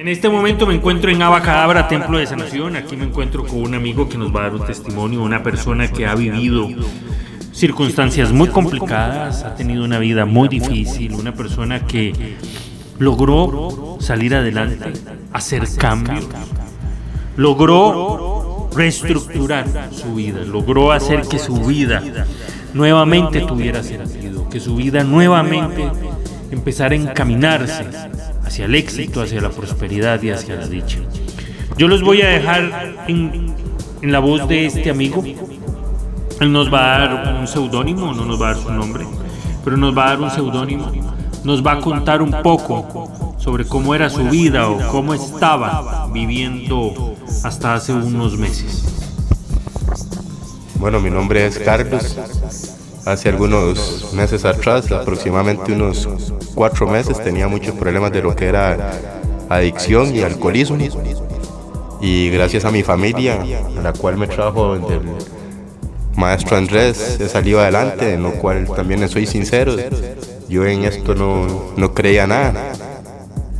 En este momento me encuentro en Abacadabra, Templo de Sanación. Aquí me encuentro con un amigo que nos va a dar un testimonio, una persona que ha vivido circunstancias muy complicadas, ha tenido una vida muy difícil, una persona que logró salir adelante, hacer cambios, logró reestructurar su vida, logró hacer que su vida nuevamente tuviera sentido, que su vida nuevamente empezara a encaminarse hacia el éxito, hacia la prosperidad y hacia la dicha. Yo los voy a dejar en, la voz de este amigo. Él nos va a dar un seudónimo, no nos va a dar su nombre, pero nos va a dar un seudónimo. Nos va a contar un poco sobre cómo era su vida o cómo estaba viviendo hasta hace unos meses. Bueno, mi nombre es Carlos. Hace algunos meses atrás, aproximadamente unos cuatro meses, tenía muchos problemas de lo que era adicción y alcoholismo. Y gracias a mi familia, a la cual me trajo el maestro Andrés, he salido adelante, en lo cual también soy sincero. Yo en esto no, no creía nada,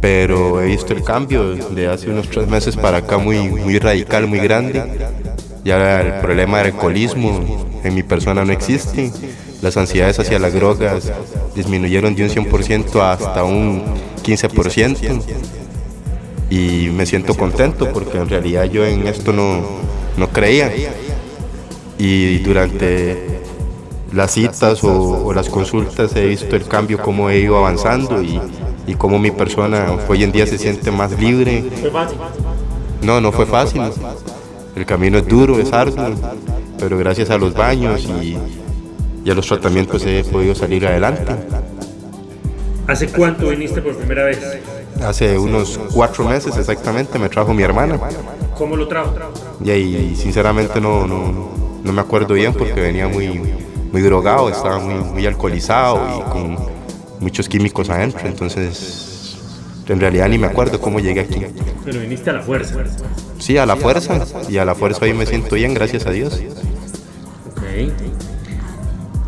pero he visto el cambio de hace unos tres meses para acá muy, muy radical, muy grande. Ya el problema del alcoholismo en mi persona no existe las ansiedades hacia las drogas disminuyeron de un 100% hasta un 15%. Y me siento contento porque en realidad yo en esto no, no creía. Y durante las citas o, las consultas he visto el cambio, cómo he ido avanzando y, y cómo mi persona hoy en día se siente más libre. No, no fue fácil. El camino es duro, es arduo, pero gracias a los baños y y a los tratamientos he podido salir adelante. ¿Hace cuánto viniste por primera vez? Hace unos cuatro meses exactamente, me trajo mi hermana. ¿Cómo lo trajo? Y ahí sinceramente no, no, no me acuerdo bien porque venía muy, muy drogado, estaba muy, muy alcoholizado y con muchos químicos adentro, entonces en realidad ni me acuerdo cómo llegué aquí. Pero viniste a la fuerza. Sí, a la fuerza, y a la fuerza ahí me siento bien, gracias a Dios. Okay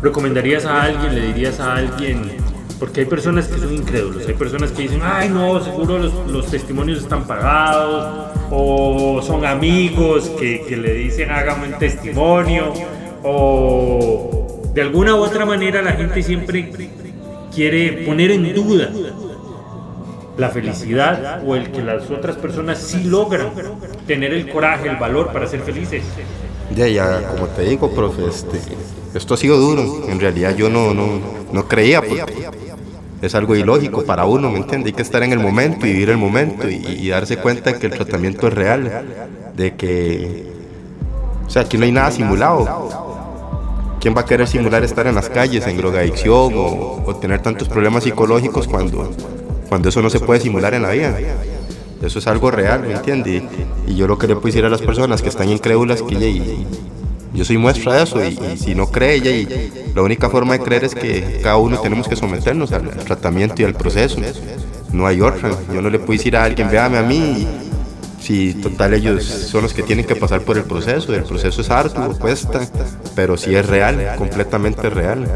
recomendarías a alguien, le dirías a alguien, porque hay personas que son incrédulos, hay personas que dicen, ay no, seguro los, testimonios están pagados, o son amigos que, que le dicen hágame un testimonio, o de alguna u otra manera la gente siempre quiere poner en duda la felicidad o el que las otras personas sí logran tener el coraje, el valor para ser felices. Ya, ya, como te digo, profe, este, esto ha sido duro. En realidad yo no, no, no creía porque es algo ilógico para uno, ¿me entiende? Hay que estar en el momento y vivir el momento y, darse cuenta que el tratamiento es real, de que, o sea, aquí no hay nada simulado. ¿Quién va a querer simular estar en las calles, en drogadicción o, o tener tantos problemas psicológicos cuando, cuando eso no se puede simular en la vida? Eso es algo real, ¿me entiende? Y yo lo que le puedo decir a las personas que están incrédulas que yo soy muestra de eso y, si no cree y la única forma de creer es que cada uno tenemos que someternos al, tratamiento y al proceso. No hay otra. Yo no le puedo decir a alguien, véame a mí, si total ellos son los que tienen que pasar por el proceso. El proceso es arduo, cuesta, pero sí es real, completamente real.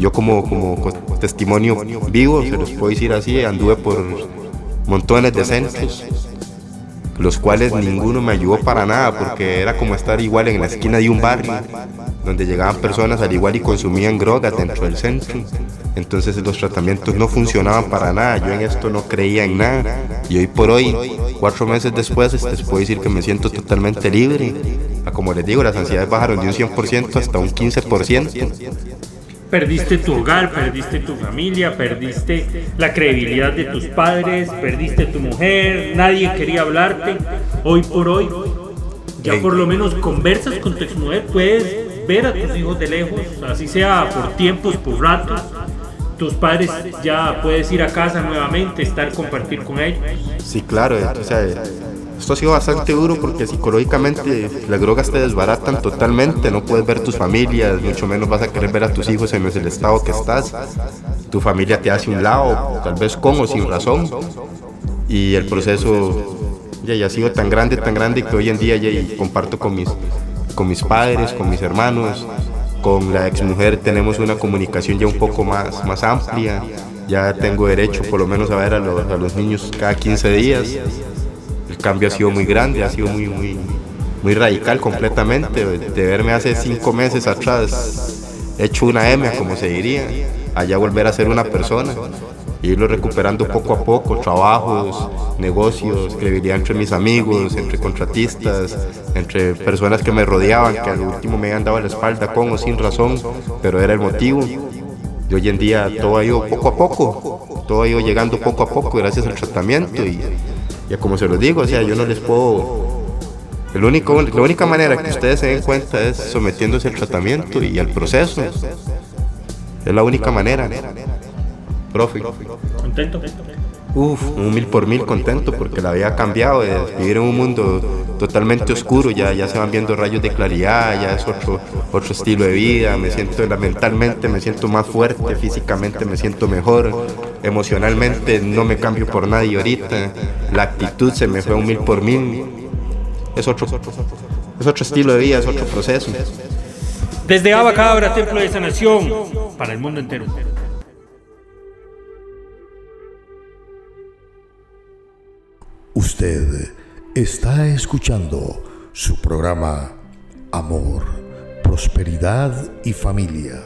Yo como, como testimonio vivo, se los puedo decir así, anduve por montones de centros los cuales ninguno me ayudó para nada porque era como estar igual en la esquina de un barrio donde llegaban personas al igual y consumían drogas dentro del centro. Entonces los tratamientos no funcionaban para nada, yo en esto no creía en nada. Y hoy por hoy, cuatro meses después, les puedo decir que me siento totalmente libre. Como les digo, las ansiedades bajaron de un 100% hasta un 15%. Perdiste tu hogar, perdiste tu familia, perdiste la credibilidad de tus padres, perdiste tu mujer, nadie quería hablarte. Hoy por hoy, ya por lo menos conversas con tu exmujer, puedes ver a tus hijos de lejos, así sea por tiempos, por ratos. Tus padres ya puedes ir a casa nuevamente, estar, compartir con ellos. Sí, claro, o sea, esto ha sido bastante duro porque psicológicamente las drogas te desbaratan totalmente, no puedes ver tus familias, mucho menos vas a querer ver a tus hijos en el estado que estás. Tu familia te hace un lado, tal vez con sin razón. Y el proceso ya, ha sido tan grande, tan grande que hoy en día ya comparto con mis, con mis padres, con mis hermanos, con la exmujer tenemos una comunicación ya un poco más, más amplia. Ya tengo derecho por lo menos a ver a los, a los niños cada 15 días cambio ha sido muy grande, ha sido muy, muy, muy radical completamente. De verme hace cinco meses atrás hecho una M, como se diría, allá volver a ser una persona. irlo recuperando poco a poco, trabajos, negocios, credibilidad entre mis amigos, entre contratistas, entre personas que me rodeaban, que al último me habían dado la espalda con o sin razón, pero era el motivo. Y hoy en día todo ha ido poco a poco, todo ha ido llegando poco a poco gracias al tratamiento y, ya como se los digo, o sea, yo no les puedo... El único, la única manera que ustedes se den cuenta es sometiéndose al tratamiento y al proceso. Es la única manera. Profe. ¿Contento? Uf, un mil por mil contento porque la vida ha cambiado. De vivir en un mundo totalmente oscuro, ya, ya se van viendo rayos de claridad, ya es otro, otro estilo de vida. Me siento mentalmente, me siento más fuerte, físicamente me siento mejor emocionalmente no me cambio por nadie ahorita, la actitud se me fue un mil por mil, es otro, es otro estilo de vida, es otro proceso. Desde Abacabra, Templo de Sanación, para el mundo entero. Usted está escuchando su programa Amor, Prosperidad y Familia,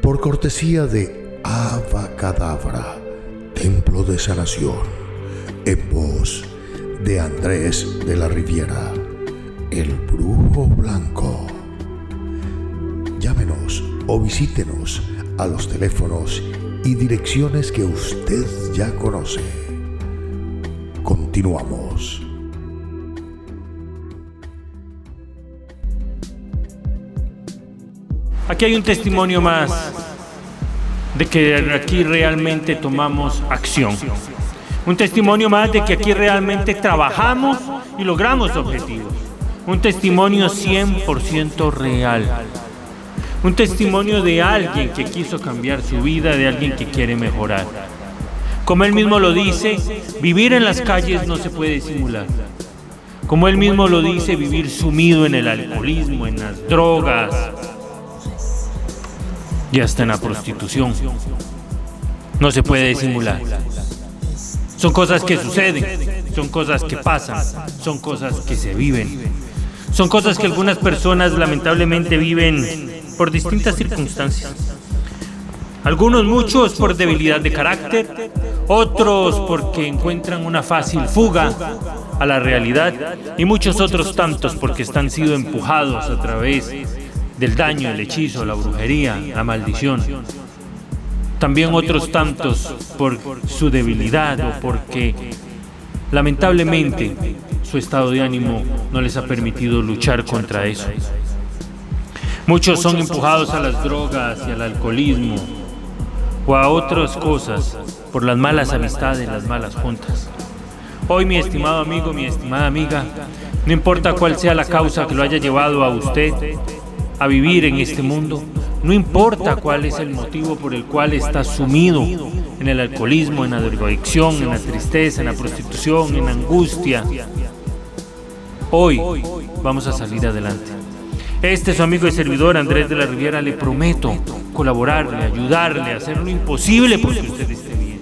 por cortesía de Abacadabra, Templo de Sanación, en voz de Andrés de la Riviera, el Brujo Blanco. Llámenos o visítenos a los teléfonos y direcciones que usted ya conoce. Continuamos. Aquí hay un testimonio más de que aquí realmente tomamos acción. Un testimonio más de que aquí realmente trabajamos y logramos objetivos. Un testimonio 100% real. Un testimonio de alguien que quiso cambiar su vida, de alguien que quiere mejorar. Como él mismo lo dice, vivir en las calles no se puede simular. Como él mismo lo dice, vivir sumido en el alcoholismo, en las drogas, y hasta en la prostitución. No se puede disimular. Son cosas que suceden, son cosas que pasan, son cosas que se viven. Son cosas que algunas personas lamentablemente viven por distintas circunstancias. Algunos muchos por debilidad de carácter, otros porque encuentran una fácil fuga a la realidad y muchos otros tantos porque están sido empujados a través del daño, el hechizo, la brujería, la maldición. También otros tantos por su debilidad o porque lamentablemente su estado de ánimo no les ha permitido luchar contra eso. Muchos son empujados a las drogas y al alcoholismo o a otras cosas por las malas amistades, las malas juntas. Hoy mi estimado amigo, mi estimada amiga, no importa cuál sea la causa que lo haya llevado a usted a vivir en este mundo, no importa cuál es el motivo por el cual está sumido en el alcoholismo, en la drogadicción, en la tristeza, en la prostitución, en la angustia. Hoy vamos a salir adelante. Este su amigo y servidor Andrés de la Riviera le prometo colaborarle, ayudarle, hacer lo imposible porque usted esté bien.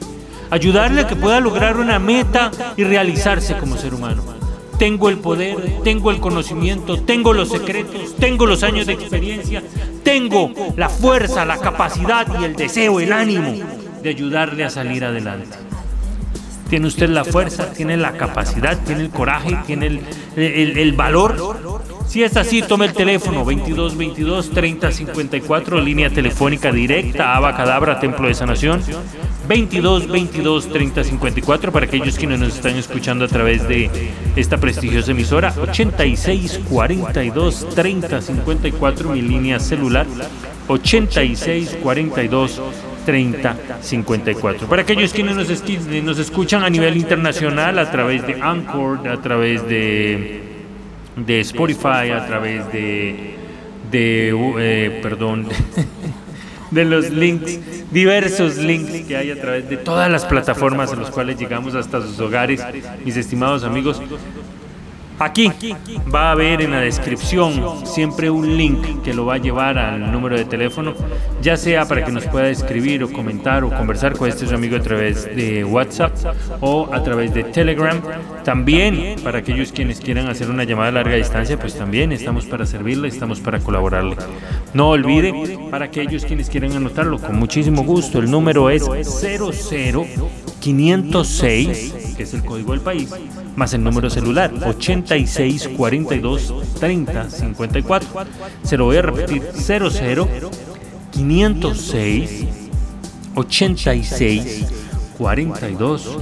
Ayudarle a que pueda lograr una meta y realizarse como ser humano. Tengo el poder, tengo el conocimiento, tengo los secretos, tengo los años de experiencia, tengo la fuerza, la capacidad y el deseo, el ánimo de ayudarle a salir adelante. Tiene usted la fuerza, tiene la capacidad, tiene el coraje, tiene el, valor si es así, tome el teléfono 22 22 30 54, línea telefónica directa, Abacadabra, Templo de Sanación. 22 22 30 54 para aquellos quienes nos están escuchando a través de esta prestigiosa emisora. 86 42 30 54, mi línea celular. 86 42 30 54. Para aquellos quienes nos, nos escuchan a nivel internacional a través de Anchor, a través de de Spotify, a través de, de eh, perdón, de los links, diversos links que hay a través de todas las plataformas en las cuales llegamos hasta sus hogares, mis estimados amigos. Aquí va a haber en la descripción siempre un link que lo va a llevar al número de teléfono, ya sea para que nos pueda escribir o comentar o conversar con este su amigo a través de WhatsApp o a través de Telegram. También para aquellos quienes quieran hacer una llamada a larga distancia, pues también estamos para servirle, estamos para colaborarle. No olvide, para aquellos quienes quieran anotarlo, con muchísimo gusto, el número es 00506, que es el código del país más el número celular 86 42 30 54. Se lo voy a repetir 00 506 86 42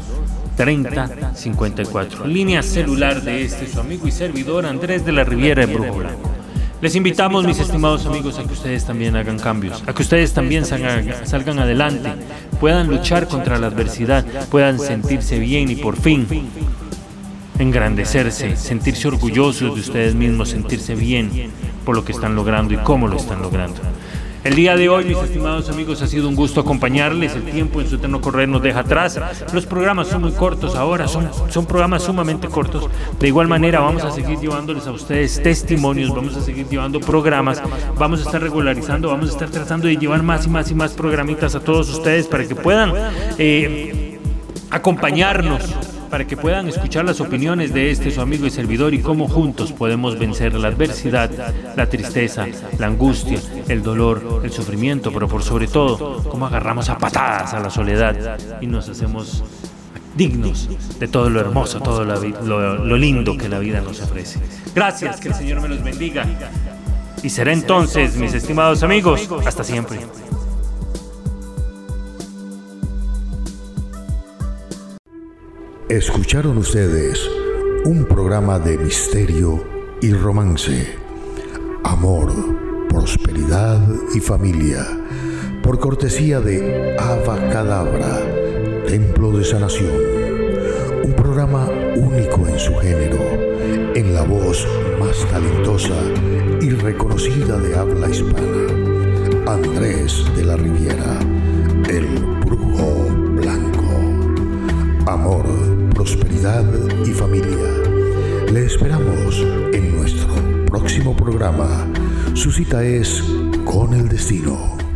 30 54. Línea celular de este su amigo y servidor Andrés de la Riviera de Brujo Blanco. Les invitamos, mis estimados amigos, a que ustedes también hagan cambios, a que ustedes también salgan, salgan adelante, puedan luchar contra la adversidad, puedan sentirse bien y por fin engrandecerse, sentirse orgullosos de ustedes mismos, sentirse bien por lo que están logrando y cómo lo están logrando. El día de hoy, mis estimados amigos, ha sido un gusto acompañarles. El tiempo en su eterno correr nos deja atrás. Los programas son muy cortos ahora, son, son programas sumamente cortos. De igual manera, vamos a seguir llevándoles a ustedes testimonios, vamos a seguir llevando programas, vamos a estar regularizando, vamos a estar tratando de llevar más y más y más programitas a todos ustedes para que puedan eh, acompañarnos para que puedan escuchar las opiniones de este su amigo y servidor y cómo juntos podemos vencer la adversidad, la tristeza, la angustia, el dolor, el sufrimiento, pero por sobre todo, cómo agarramos a patadas a la soledad y nos hacemos dignos de todo lo hermoso, todo lo, lo lindo que la vida nos ofrece. Gracias, que el Señor me los bendiga. Y será entonces, mis estimados amigos, hasta siempre. Escucharon ustedes un programa de misterio y romance, amor, prosperidad y familia, por cortesía de Ava Cadabra, Templo de Sanación. Un programa único en su género, en la voz más talentosa y reconocida de habla hispana, Andrés de la Riviera, el brujo blanco. Amor prosperidad y familia. Le esperamos en nuestro próximo programa. Su cita es con el destino.